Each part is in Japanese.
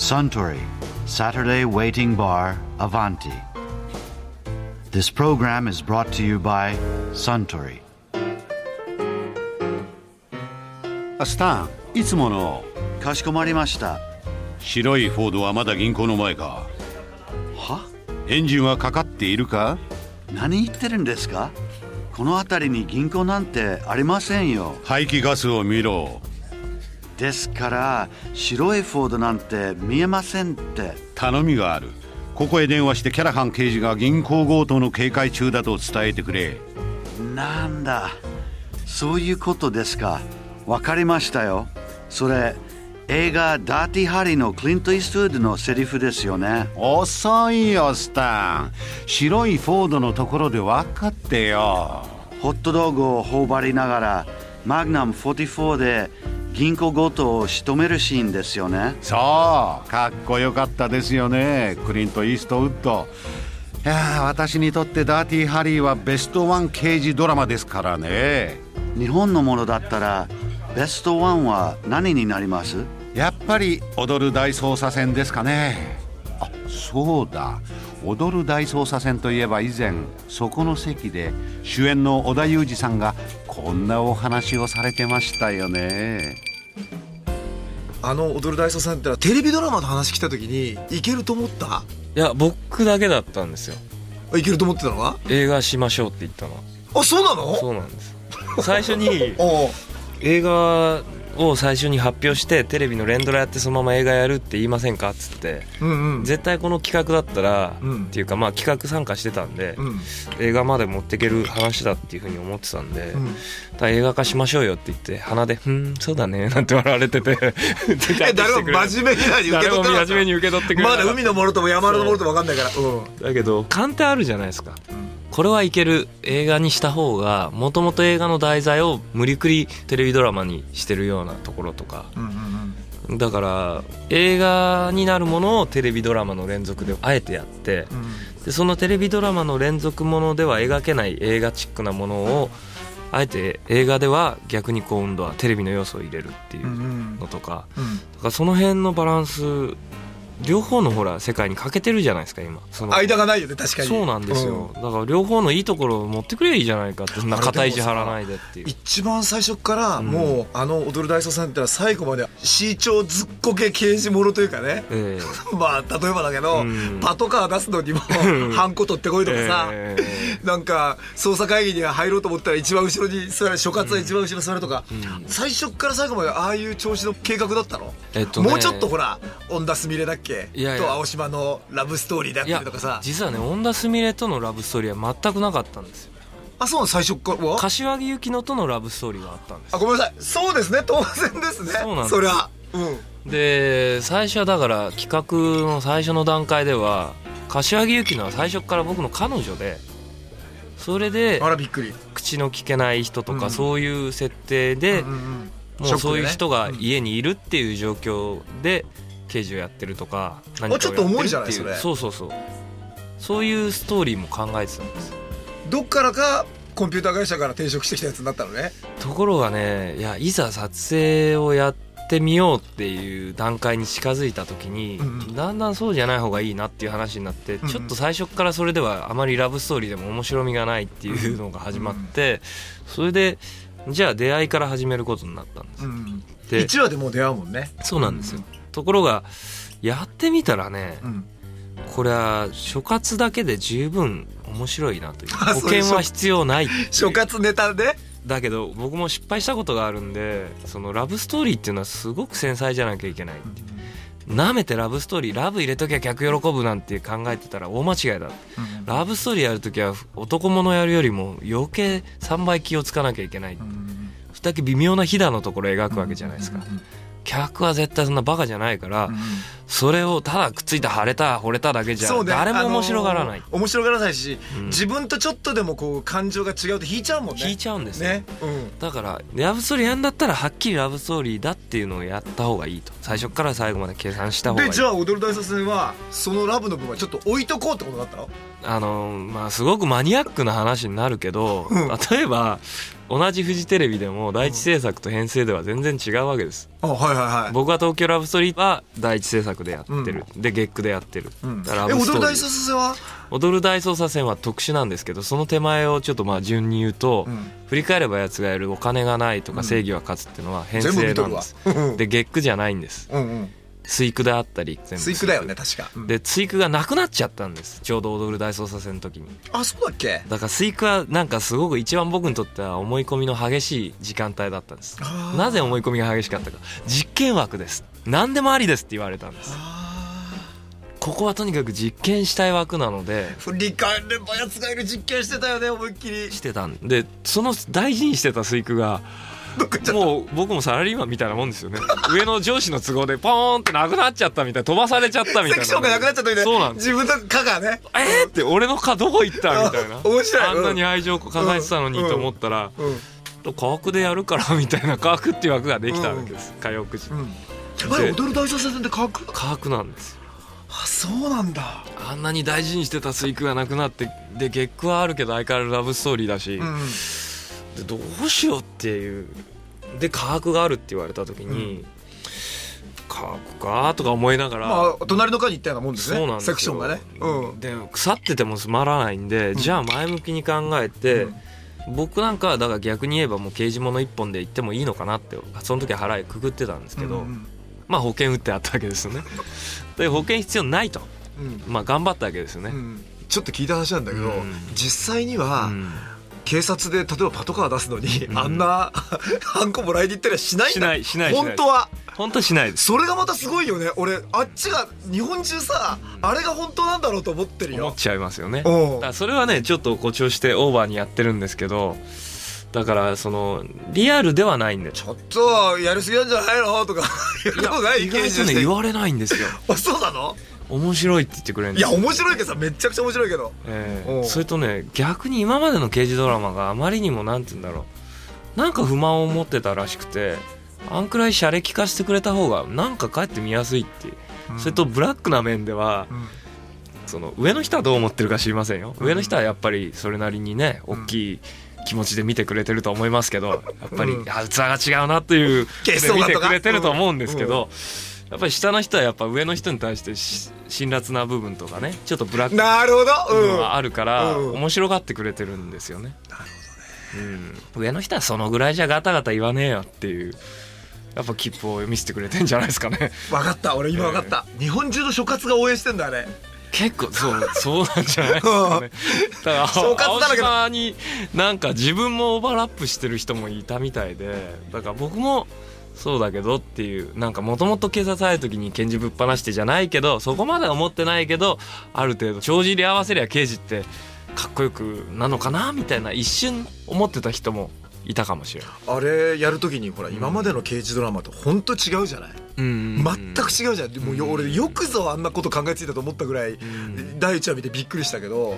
Suntory Saturday Waiting Bar Avanti. This program is brought to you by Suntory. あスタンいつものかしこまりました。白いフォードはまだ銀行の前かは？エンジンはかかっているか？何言ってるんですか？この辺りに銀行なんてありませんよ。排気ガスを見ろですから白いフォードなんて見えませんって。頼みがある。ここへ電話してキャラハン刑事が銀行強盗の警戒中だと伝えてくれ。なんだ。そういうことですか。わかりましたよ。それ映画「ダーティーハリー」のクリント・イーストウッドのセリフですよね。遅いよスタン。白いフォードのところで分かってよ。ホットドッグを頬張りながらマグナム44で銀行強盗を仕留めるシーンですよね。そうかっこよかったですよね。クリント・イーストウッド。いやー私にとってダーティーハリーはベストワン刑事ドラマですからね。日本のものだったらベストワンは何になります？やっぱり踊る大捜査線ですかね。あそうだ踊る大捜査線といえば以前そこの席で主演の織田裕二さんがこんなお話をされてましたよね。あの踊る大捜査線ってのはテレビドラマの話来た時にいけると思った？いや僕だけだったんですよ。あいけると思ってたのは？映画しましょうって言ったの。はあそうなの？そうなんです。最初に 映画を最初に発表してテレビの連ドラやってそのまま映画やるって言いませんかっつって。うんうん。絶対この企画だったら、うん。っていうかまあ企画参加してたんで、うん。映画まで持っていける話だっていうふうに思ってたんで、うん。映画化しましょうよって言って鼻で「うんそうだね」なんて笑われてて え誰も真面目に何受け取って真面目に受け取ってくれまだ海のものとも山のものとも分かんないから。うん。だけど勘ってあるじゃないですか、これはいける映画にした方がもともと映画の題材を無理くりテレビドラマにしてるようなところとか。うんうんだから映画になるものをテレビドラマの連続であえてやってうん。でそのテレビドラマの連続ものでは描けない映画チックなものをあえて映画では逆に今度はテレビの要素を入れるっていうんううん。のとか。うん。だからその辺のバランス両方のほら世界に欠けてるじゃないですか今。その間がないよね確かに。そうなんですよ、だから両方のいいところを持ってくればいいじゃないかってそんな肩意地張らないでっていう。一番最初からうん。もうあの踊る大捜査線ってのは最後まで市長ずっこけ刑事ものというかね。ええ。まあ例えばだけど、うん。パトカー出すのにもハンコ取ってこいとかさ、えなんか捜査会議に入ろうと思ったら一番後ろに座る所轄は一番後ろに座るとか、ん。最初から最後までああいう調子の計画だったの、えっとね。もうちょっとほら恩田すみれだっけ？と青島のラブストーリーだったりとかさ。実はね恩田すみれとのラブストーリーは全くなかったんですよ。あそう最初から？は柏木由紀乃とのラブストーリーはあったんですあごめんなさい。そうですね。当然ですね。そうなんです。りゃうん。で最初はだから企画の最初の段階では柏木由紀乃は最初から僕の彼女でそれであらびっくり。口の聞けない人とかうん。そういう設定で、うんうんうん。もうそういう人が家にいるっていう状況で刑事をやってるとか何ちょっと重いじゃないそれ。そうそうそう。そういうストーリーも考えてたんですどっからかコンピューター会社から転職してきたやつになったのね。ところがねいやいざ撮影をやってみようっていう段階に近づいた時に、うんうん。だんだんそうじゃない方がいいなっていう話になって、んうん。ちょっと最初からそれではあまりラブストーリーでも面白みがないっていうのが始まって、それでじゃあ出会いから始めることになったんです、うんで1話でもう出会うもんね。そうなんですよ、ところがやってみたらね、うん。これは所轄だけで十分面白いなというあ保険は必要ないっていう所轄ネタでだけど僕も失敗したことがあるんでそのラブストーリーっていうのはすごく繊細じゃなきゃいけない。なめてラブストーリーラブ入れときゃ客喜ぶなんて考えてたら大間違いだラブストーリーやるときは男物やるよりも余計3倍気をつかなきゃいけないそれだけ微妙なひだのところを描くわけじゃないですか客は絶対そんなバカじゃないからそれをただくっついた腫れた惚れただけじゃ誰も面白がらない。あのー面白がらないし、うん。自分とちょっとでもこう感情が違うと引いちゃうもんね。引いちゃうんですよ。ね、うん、だからラブストーリーやんだったらはっきりラブストーリーだっていうのをやった方がいいと。最初から最後まで計算した方がいい。でじゃあ踊る大作戦はそのラブの部分はちょっと置いとこうってことだったの？あのまあすごくマニアックな話になるけど、うん。例えば同じフジテレビでも第一制作と編成では全然違うわけです。あはいはいはい。僕は東京ラブストーリーは第一制作でやってる、で月9でやってる、うん。だからえ踊る大捜査線は？踊る大捜査線は特殊なんですけどその手前をちょっとまあ順に言うと、うん。振り返れば奴がやるお金がないとか正義は勝つっていうのは編成なんです。うんで月9じゃないんです。うんうん水句であったり全部水句だよね確か、うん。で追句がなくなっちゃったんです。ちょうど踊る大捜査線の時に。あそうだっけ？だから追句はなんかすごく一番僕にとっては思い込みの激しい時間帯だったんです。なぜ思い込みが激しかったか。実験枠です。何でもありですって言われたんです。ここはとにかく実験したい枠なので。振り返ればやつがいる実験してたよね思いっきり。してたん。でその大事にしてた水句がもう僕もサラリーマンみたいなもんですよね。上の上司の都合でポーンってなくなっちゃったみたいな。飛ばされちゃったみたいな。セクションがなくなっちゃったみたいなそうなん自分の科がね。えーって俺の蚊どこ行ったみたいな。あ 面白い。あんなに愛情を抱えてたのにと思ったらうん。科学でやるからみたいな科学っていう枠ができたわけです。火曜9時うん。踊る大捜査線って書く科学なんですよ。あそうなんだ。あんなに大事にしてた水句がなくなってで月句はあるけど相変わらずラブストーリーだし、うんでどうしようっていう。で科学があるって言われた時に、科学かとか思いながら、まあ隣の科に行ったようなもんですねそうなんですよ。セクションがね。うん。で腐っててもつまらないんで、じゃあ前向きに考えて、僕なんかはだから逆に言えばもう刑事物一本で行ってもいいのかなってその時は腹へくくってたんですけど、うん。まあ保険打ってあったわけですよね。で保険必要ないと。うん。まあ頑張ったわけですよね、うん。ちょっと聞いた話なんだけどうん。実際にはうん警察で例えばパトカー出すのにうん。あんなハンコもらいに行ったりはしないんだ。しないしない本当は。本当しないそれがまたすごいよね。俺あっちが日本中さあれが本当なんだろうと思ってるよ。思っちゃいますよね。それはねちょっと誇張してオーバーにやってるんですけどだからそのリアルではないんでちょっとやりすぎなんじゃないの？とか 言われないんですよ。あそうなの？面白いって言ってくれるんです。や面白いけどさめっちゃくちゃ面白いけど。おう。ええそれとね逆に今までの刑事ドラマがあまりにもなんて言うんだろう。なんか不満を持ってたらしくてあんくらい洒落化してくれた方がなんかかえって見やすいっていう、それとブラックな面では、うん。その上の人はどう思ってるか知りませんよ。上の人はやっぱりそれなりにね大きい気持ちで見てくれてると思いますけどやっぱり、うん。あ器が違うなっていう血で見てくれてると思うんですけど、やっぱり下の人はやっぱ上の人に対してし辛辣な部分とかねちょっとブラックななるほど。部分うんはあるから、うん。面白がってくれてるんですよね。なるほどね、うん、上の人はそのぐらいじゃガタガタ言わねえよっていうやっぱ切符を見せてくれてんじゃないですかね。分かった。俺今分かった。日本中の所轄が応援してんだあれ。結構そうそうなんじゃないですかね。だから青島になんか自分もオーバーラップしてる人もいたみたいでだから僕もそうだけどっていうなんかもともと警察入る時に拳銃ぶっ放してじゃないけどそこまでは思ってないけどある程度帳尻合わせりゃ刑事ってかっこよくなのかなみたいな一瞬思ってた人もいたかもしれない。あれやるときにほら今までの刑事ドラマと本当違うじゃない？うん。全く違うじゃん。もうよ俺よくぞあんなこと考えついたと思ったぐらいん。第一話見てびっくりしたけど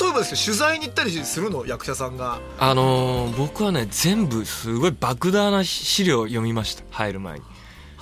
例えばですけど取材に行ったりするの役者さんが？あのー僕はね全部すごい莫大な資料を読みました。入る前に。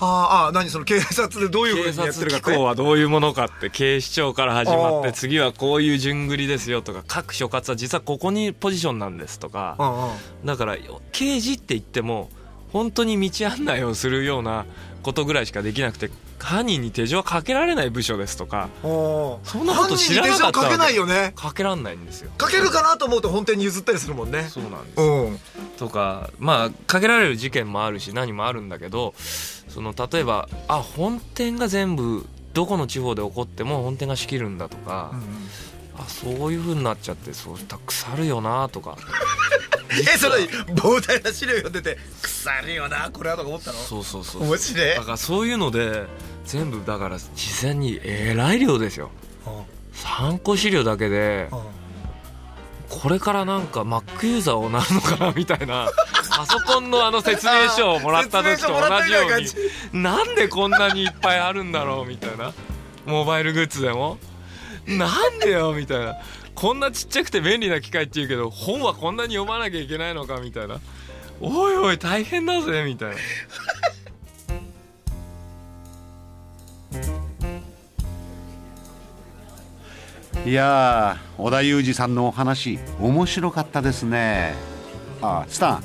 はああ何その警察でどういうふう警にやって察機るかって。構はどういうものかって警視庁から始まって次はこういう順繰りですよとか各所轄は実はここにポジションなんですとかだから刑事って言っても本当に道案内をするようなことぐらいしかできなくて犯人に手錠はかけられない部署ですとかそんなこと知らなかったかけないよね。かけらんないんですよ。かけるかなと思うと本店に譲ったりするもんね。そうなんですうんとかまあかけられる事件もあるし何もあるんだけどその例えばあ本店が全部どこの地方で起こっても本店が仕切るんだとか、あそういう風になっちゃってそうた腐るよなとか。えそれ膨大な資料読んでて腐るよなこれはとか思ったの？そうそうそう面白い。だからそういうので全部だから事前にえらい量ですよ。参考資料だけでこれからなんか Mac ユーザーをなるのかなみたいなパソコンのあの説明書をもらった時と同じよう説になんでこんなにいっぱいあるんだろうみたいな。モバイルグッズでも。なんでよみたいな。こんなちっちゃくて便利な機械って言うけど本はこんなに読まなきゃいけないのかみたいな。おいおい大変だぜみたいな。いやー織田裕二さんのお話面白かったですね。あスタン